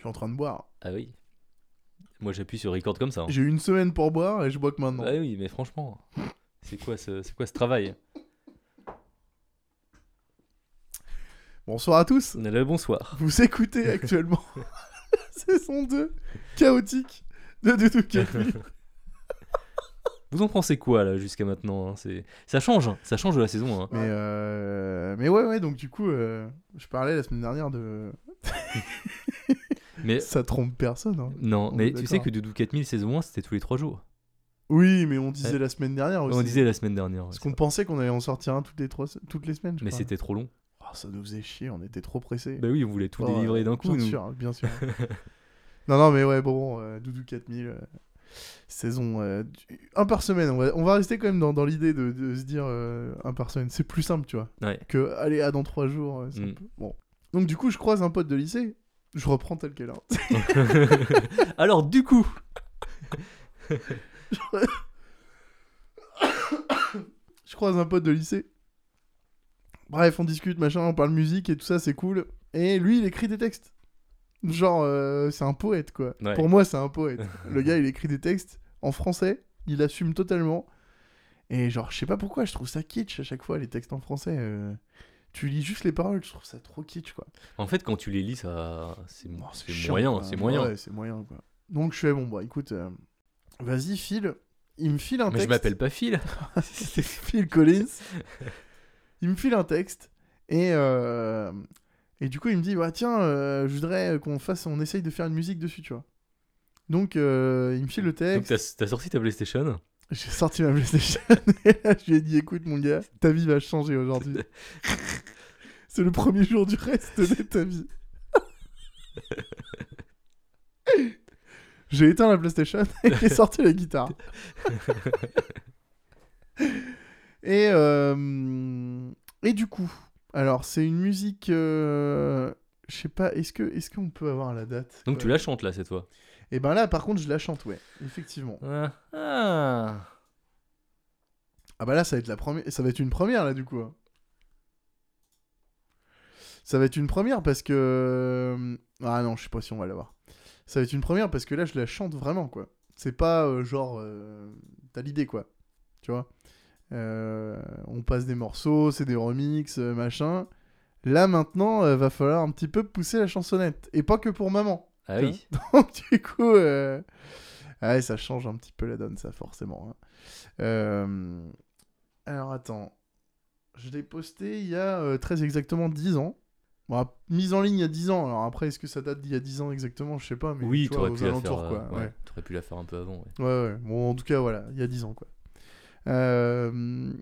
Je suis en train de boire. Ah oui. Moi j'appuie sur record comme ça. hein. J'ai eu une semaine pour boire et je bois que maintenant. Ah oui, mais franchement, c'est quoi ce, c'est quoi ce travail? Bonsoir à tous. Le bonsoir. Vous écoutez actuellement saison 2 chaotique de Doudou Café. Vous en pensez quoi là jusqu'à maintenant hein? C'est ça change, hein. ça change de la saison. hein. Mais, euh, mais ouais, ouais, donc du coup, euh, je parlais la semaine dernière de. Mais Ça trompe personne. hein. non, On mais tu sais que Doudou 4000 saison 1 c'était tous les 3 jours. Oui, mais on disait Ouais. la semaine dernière aussi. On disait la semaine dernière. Parce qu'on pensait qu'on allait en sortir un toutes les, trois, toutes les semaines. je Mais c'était trop long. Oh, ça nous faisait chier, on était trop pressés. Bah oui, on voulait tout Oh, délivrer d'un coup. Bien nous. sûr, bien sûr. non, non, mais ouais, bon, euh, Doudou 4000, euh, saison. euh, un par semaine. On va, on va rester quand même dans, dans l'idée de, de se dire euh, un par semaine. C'est plus simple, tu vois. Ouais. Que, allez, à dans trois jours. euh, Mm. Bon. Donc, du coup, je croise un pote de lycée. Je reprends tel quel. hein. Alors du coup, je croise un pote de lycée. Bref, on discute, machin, on parle musique et tout ça, c'est cool. Et lui, il écrit des textes. Genre, euh, c'est un poète, quoi. Ouais. Pour moi, c'est un poète. Le gars, il écrit des textes en français, il assume totalement. Et genre, je sais pas pourquoi, je trouve ça kitsch à chaque fois, les textes en français. euh. Tu lis juste les paroles, je trouve ça trop kitsch, quoi. en fait quand tu les lis ça c'est Oh, c'est moyen, c'est moyen. Ouais, c'est moyen, quoi. Donc, je fais, bon, bah écoute, euh, vas-y, file. Il me file un Mais texte. je m'appelle pas Phil. Phil Collins. il me file un texte et euh, et du coup il me dit bah tiens euh, je voudrais qu'on fasse on essaye de faire une musique dessus tu vois. Donc euh, il me file le Donc texte. t'as t'as sorti ta PlayStation J'ai sorti ma PlayStation et là je lui ai dit écoute mon gars ta vie va changer aujourd'hui. C'est le premier jour du reste de ta vie. J'ai éteint la PlayStation et j'ai sorti la guitare. et, euh, et du coup, alors c'est une musique. euh, je sais pas, est-ce que est-ce qu'on peut avoir la date? Donc tu la chantes là cette fois? Et ben là, par contre, je la chante, ouais, effectivement. Ah, ah. Ah bah là, ça va être la première, ça va être une première là du coup. hein. Ça va être une première parce que ah non, je sais pas si on va l'avoir. Ça va être une première parce que là, je la chante vraiment quoi. C'est pas euh, genre euh, t'as l'idée quoi, tu vois? Euh, on passe des morceaux, c'est des remixes, euh, machin. Là maintenant, euh, va falloir un petit peu pousser la chansonnette et pas que pour maman. Ah oui. Donc du coup, euh, ouais, ça change un petit peu la donne, ça forcément. hein. Euh, Alors attends, je l'ai posté il y a euh, très exactement 10 ans. Bon, mise en ligne il y a 10 ans. Alors après, est-ce que ça date d'il y a 10 ans exactement? Je sais pas, mais oui, tu vois, aux pu la faire. quoi. ouais, Ouais. T'aurais pu la faire un peu avant. Ouais. Ouais, ouais. Bon, en tout cas, voilà, il y a 10 ans, quoi. Euh,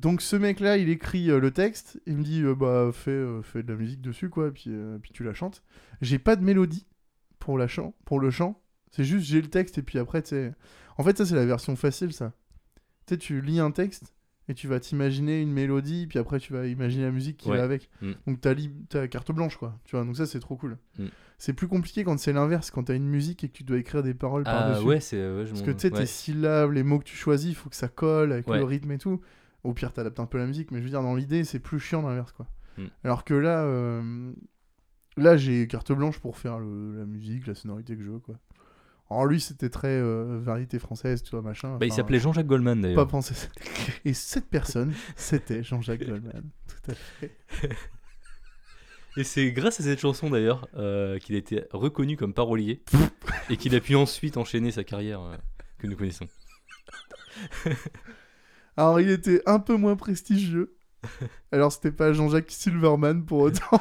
Donc, ce mec-là, il écrit euh, le texte, il me dit, euh, bah, fais, euh, fais de la musique dessus, quoi, puis, puis tu la chantes. J'ai pas de mélodie pour, la chant, pour le chant, c'est juste, j'ai le texte, et puis après, tu. En fait, ça, c'est la version facile, ça. Tu sais, tu lis un texte, et tu vas t'imaginer une mélodie, puis après, tu vas imaginer la musique qui Ouais. va avec. Mm. Donc, t'as li- t'as carte blanche, quoi. Tu vois, donc ça, c'est trop cool. Mm. C'est plus compliqué quand c'est l'inverse, quand t'as une musique et que tu dois écrire des paroles Ah par-dessus. ouais, c'est. ouais, je Parce que tu sais, tes ouais. syllabes, les mots que tu choisis, il faut que ça colle avec Ouais. le rythme et tout. Au pire, t'adaptes un peu la musique, mais je veux dire, dans l'idée, c'est plus chiant l'inverse, quoi. Mm. Alors que là, euh, là, j'ai carte blanche pour faire le- la musique, la sonorité que je veux, quoi. Alors lui, c'était très euh, variété française, tu vois, machin. Bah, il s'appelait Jean-Jacques Goldman Pas d'ailleurs. pensé. Et cette personne, c'était Jean-Jacques Goldman. Tout à fait. Et c'est grâce à cette chanson d'ailleurs euh, qu'il a été reconnu comme parolier et qu'il a pu ensuite enchaîner sa carrière euh, que nous connaissons. Alors, il était un peu moins prestigieux. Alors, c'était pas Jean-Jacques Silverman pour autant.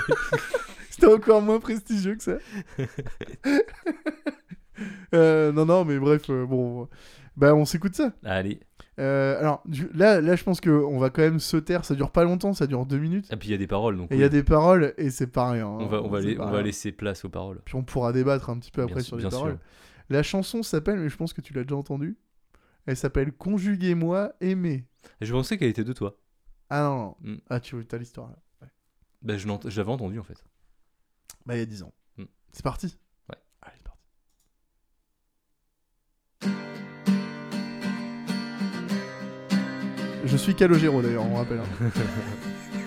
c'était encore moins prestigieux que ça. Euh, non, non, mais bref, euh, bon. Bah, on s'écoute ça. Allez. Euh, alors, du- là, là, je pense qu'on va quand même se taire. Ça dure pas longtemps, ça dure deux minutes. Et puis il y a des paroles donc. Et il y a des paroles, et c'est pas rien. On hein. va, on va, lai- pas on va laisser place aux paroles. Puis on pourra débattre un petit peu après sur les bien paroles. sûr. La chanson s'appelle, mais je pense que tu l'as déjà entendue. Elle s'appelle Conjuguez-moi, aimer. Et je pensais qu'elle était de toi. Ah non, non. Mm. Ah, tu as l'histoire là. Bah, je l'ent- je l'avais entendu en fait. Bah, il y a 10 ans. Mm. C'est parti Ouais. Allez, c'est parti. Je suis Calogero d'ailleurs, on rappelle. hein.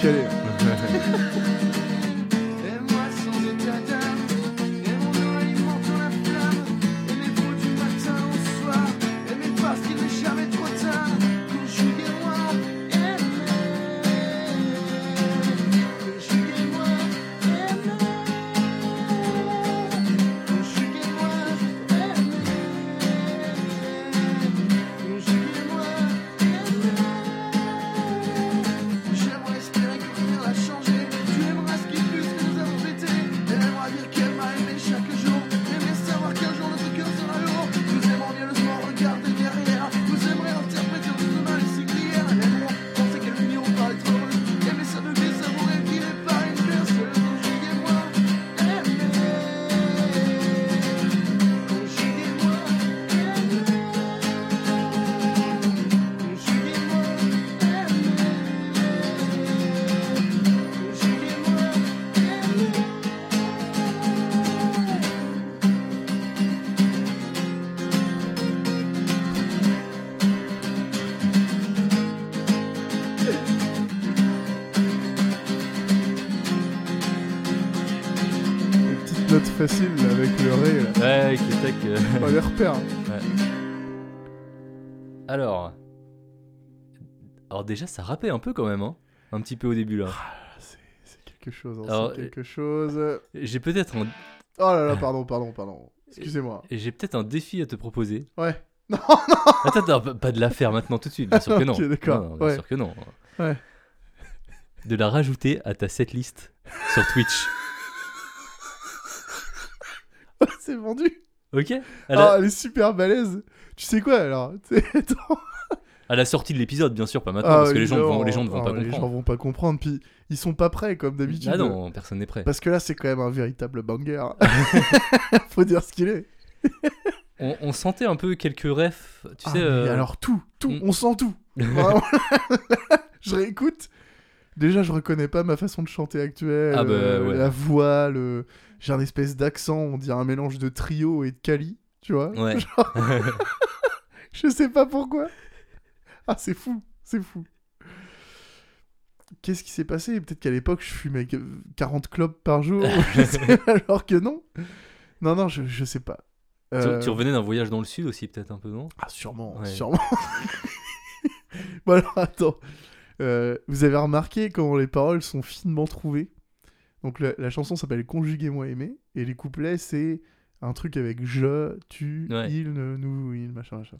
して facile là, avec le ré. Là. Ouais, qui tac. euh, On les repère. Alors. Alors, déjà, ça rappait un peu quand même, hein. Un petit peu au début là. Ah, c'est quelque chose. hein, Alors, c'est quelque chose. J'ai peut-être un... Oh là là, pardon, pardon, pardon. Excusez-moi. j'ai peut-être un défi à te proposer. Ouais. Non, Attends, attends, pas- de la faire maintenant tout de suite, bien sûr que non. D'accord, Non, non, bien ouais. sûr que non. Ouais. De la rajouter à ta setlist sur Twitch. c'est vendu. Ok à Ah, elle est super balèze. Tu sais quoi alors attends. à la sortie de l'épisode, bien sûr, pas maintenant, Ah, parce que les gens, vont, les gens ne vont Ah, pas Les gens comprendre. vont pas comprendre. Puis ils sont pas prêts comme d'habitude. Ah non, personne n'est prêt. Parce que là, c'est quand même un véritable banger. Faut dire ce qu'il est. On, on sentait un peu quelques refs, tu Ah, sais. euh, Alors tout, tout, on sent tout. Je réécoute. Déjà, je reconnais pas ma façon de chanter actuelle. Ah bah, euh, ouais. La voix, le... j'ai un espèce d'accent, on dirait un mélange de trio et de Cali, tu vois. Ouais. Je sais pas pourquoi. Ah, c'est fou, c'est fou. Qu'est-ce qui s'est passé? Peut-être qu'à l'époque, je fumais que 40 clopes par jour, je sais pas, alors que non. Non, non, je, je sais pas. Tu- Euh, Tu revenais d'un voyage dans le sud aussi, peut-être un peu, non? Ah, sûrement, Ouais. sûrement. bon, alors, attends. Euh, vous avez remarqué comment les paroles sont finement trouvées? Donc, la, la chanson s'appelle Conjuguez-moi aimer, et les couplets, c'est un truc avec je, tu, Ouais. il, nous, il, machin, machin.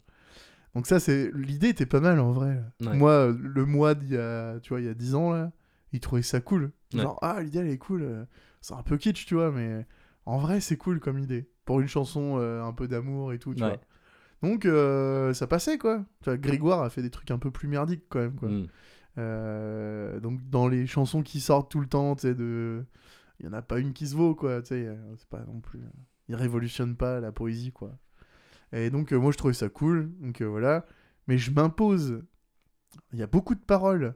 Donc, ça, c'est. L'idée était pas mal en vrai. Ouais. Moi, le mois d'il y a, tu vois, il y a 10 ans, là, il trouvait ça cool. Ouais. Genre, ah, l'idée, elle est cool. euh, C'est un peu kitsch, tu vois, mais en vrai, c'est cool comme idée. Pour une chanson euh, un peu d'amour et tout, tu vois. Donc euh, ça passait quoi. Tu vois, Grégoire a fait des trucs un peu plus merdiques quand même quoi. Mm. Euh, donc dans les chansons qui sortent tout le temps, tu sais de il y en a pas une qui se vaut quoi, tu sais, euh, c'est pas non plus il révolutionne pas la poésie quoi. Et donc euh, moi je trouvais ça cool. Donc euh, voilà, mais je m'impose il y a beaucoup de paroles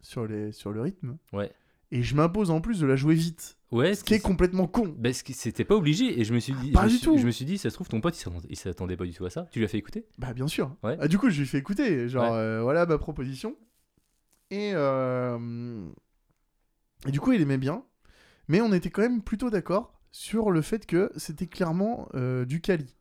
sur les sur le rythme Ouais. et je m'impose en plus de la jouer vite, Ouais, ce qui est complètement con. Bah, c'était pas obligé et je me suis dit, Pas je me du suis- tout. je me suis dit, ça se trouve ton pote il s'attendait- il s'attendait pas du tout à ça. Tu lui as fait écouter? Bah bien sûr. Ouais. Ah, du coup, je lui ai fait écouter, genre Ouais. euh, voilà ma proposition. Et, euh, et du coup, il aimait bien. Mais on était quand même plutôt d'accord sur le fait que c'était clairement euh, du Cali.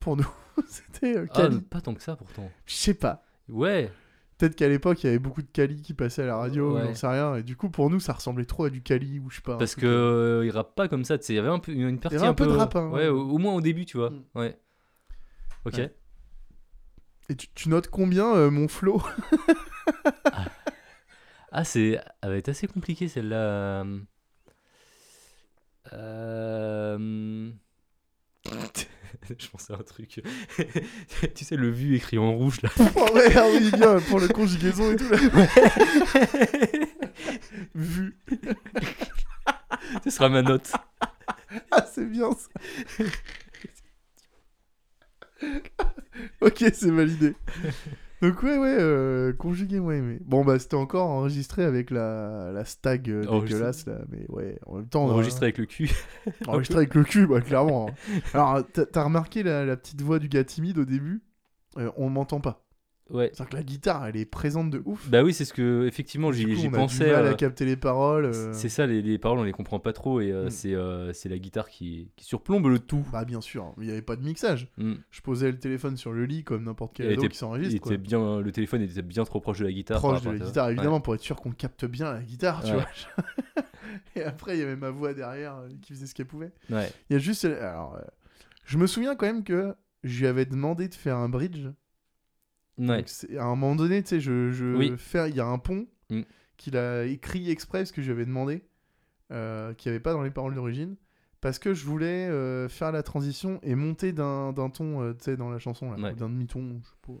Pour nous. c'était euh, Ah, Cali. pas tant que ça pourtant. Je sais pas. Ouais. Peut-être qu'à l'époque, il y avait beaucoup de Cali qui passaient à la radio, Ouais. j'en sais rien. Et du coup, pour nous, ça ressemblait trop à du Cali ou je sais pas. Parce que euh, il rappe pas comme ça, tu sais, il y avait un peu une partie avait un peu de rap, hein, ouais, ouais. au, moins au début, tu vois. Mm. Ouais. OK. Ouais. Et tu, tu notes combien euh, mon flow? Ah, c'est elle va être assez compliqué celle-là. euh. Euh... Je pensais à un truc. tu sais, le vu écrit en rouge là. Oh ouais, ah oui, bien, pour le conjugaison et tout. Là. Vu. Ce sera ma note. Ah, c'est bien ça. ok, c'est validé. Donc, ouais, ouais, euh, conjugué, moi aimé. Bon, bah, c'était encore enregistré avec la, la stag euh, Enregistré. dégueulasse, là. Mais ouais, en même temps. Enregistré avec le cul. euh, enregistré avec le cul, bah, clairement. hein. Alors, t'as t'as remarqué la, la petite voix du gars timide au début? Euh, On m'entend pas. Ouais. C'est-à-dire que la guitare, elle est présente de ouf. Bah oui, c'est ce que effectivement j'y j'y on a pensais. du mal euh, à capter les paroles. euh. C'est ça, les, les paroles on les comprend pas trop et euh, Mm. c'est euh, c'est la guitare qui, qui surplombe le tout. Bah, bien sûr, il n'y avait pas de mixage. Mm. Je posais le téléphone sur le lit comme n'importe quel ado était- qui s'enregistre. quoi. était bien, le téléphone était bien trop proche de la guitare. proche de la guitare, évidemment, pour être sûr qu'on capte bien la guitare, tu Ouais. vois. Et après, il y avait ma voix derrière euh, qui faisait ce qu'elle pouvait. Ouais. Il y a juste. Alors, euh, je me souviens quand même que je lui avais demandé de faire un bridge. Ouais. Donc, c'est- à un moment donné, tu sais, je, je Oui. fais- il y a un pont Mm. qu'il a écrit exprès parce que je lui avais demandé, euh, qu'il n'y avait pas dans les paroles d'origine. Parce que je voulais euh, faire la transition et monter d'un ton, euh, tu sais, dans la chanson, Ouais. d'un demi-ton, je sais pas.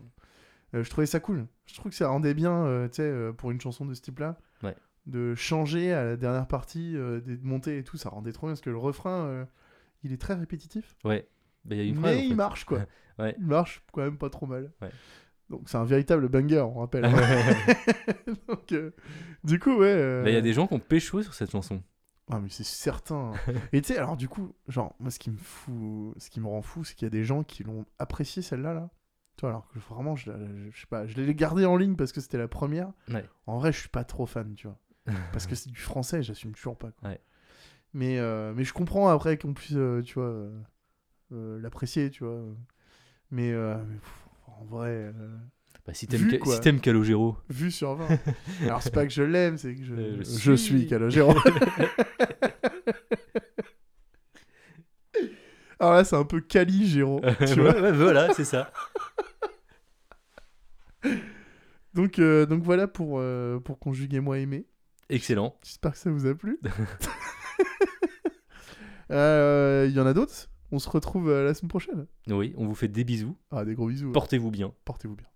Euh, je trouvais ça cool. Je trouve que ça rendait bien, tu sais, pour une chanson de ce type-là, Ouais. de changer à la dernière partie, des montées et tout, ça rendait trop bien parce que le refrain, il est très répétitif, Ouais. Bah, il y a une mais il marche quoi. Ouais. Il marche quand même pas trop mal. Ouais. Donc c'est un véritable banger, on rappelle. Donc, euh, du coup, ouais. euh, il y a des gens qui ont pécho sur cette chanson. Ah, mais c'est certain. Et tu sais, alors du coup, genre, moi, ce qui me fout, ce qui me rend fou, c'est qu'il y a des gens qui l'ont apprécié celle-là, là. Tu vois, alors que vraiment, je, je sais pas, je l'ai gardée en ligne parce que c'était la première. Ouais. En vrai, je suis pas trop fan, tu vois. Parce que c'est du français, j'assume toujours pas. Quoi. Ouais. Mais, euh, mais je comprends après qu'on puisse, tu vois, l'apprécier, tu vois. Mais, mais, pff, en vrai, euh, Bah, si t'aimes Vu, Ca- quoi. si t'aimes Calogero, vu sur 20. Alors, c'est pas que je l'aime, c'est que je, Euh, je je suis suis. Calogero. Alors là, c'est un peu Caligéro, tu vois. Ouais, voilà, c'est ça. Donc, euh, donc voilà pour, euh, pour conjuguer moi aimer. Excellent. J'espère que ça vous a plu. Il y en a d'autres? On se retrouve euh, la semaine prochaine. Oui, on vous fait des bisous. Ah, des gros bisous. Portez-vous bien. Portez-vous bien.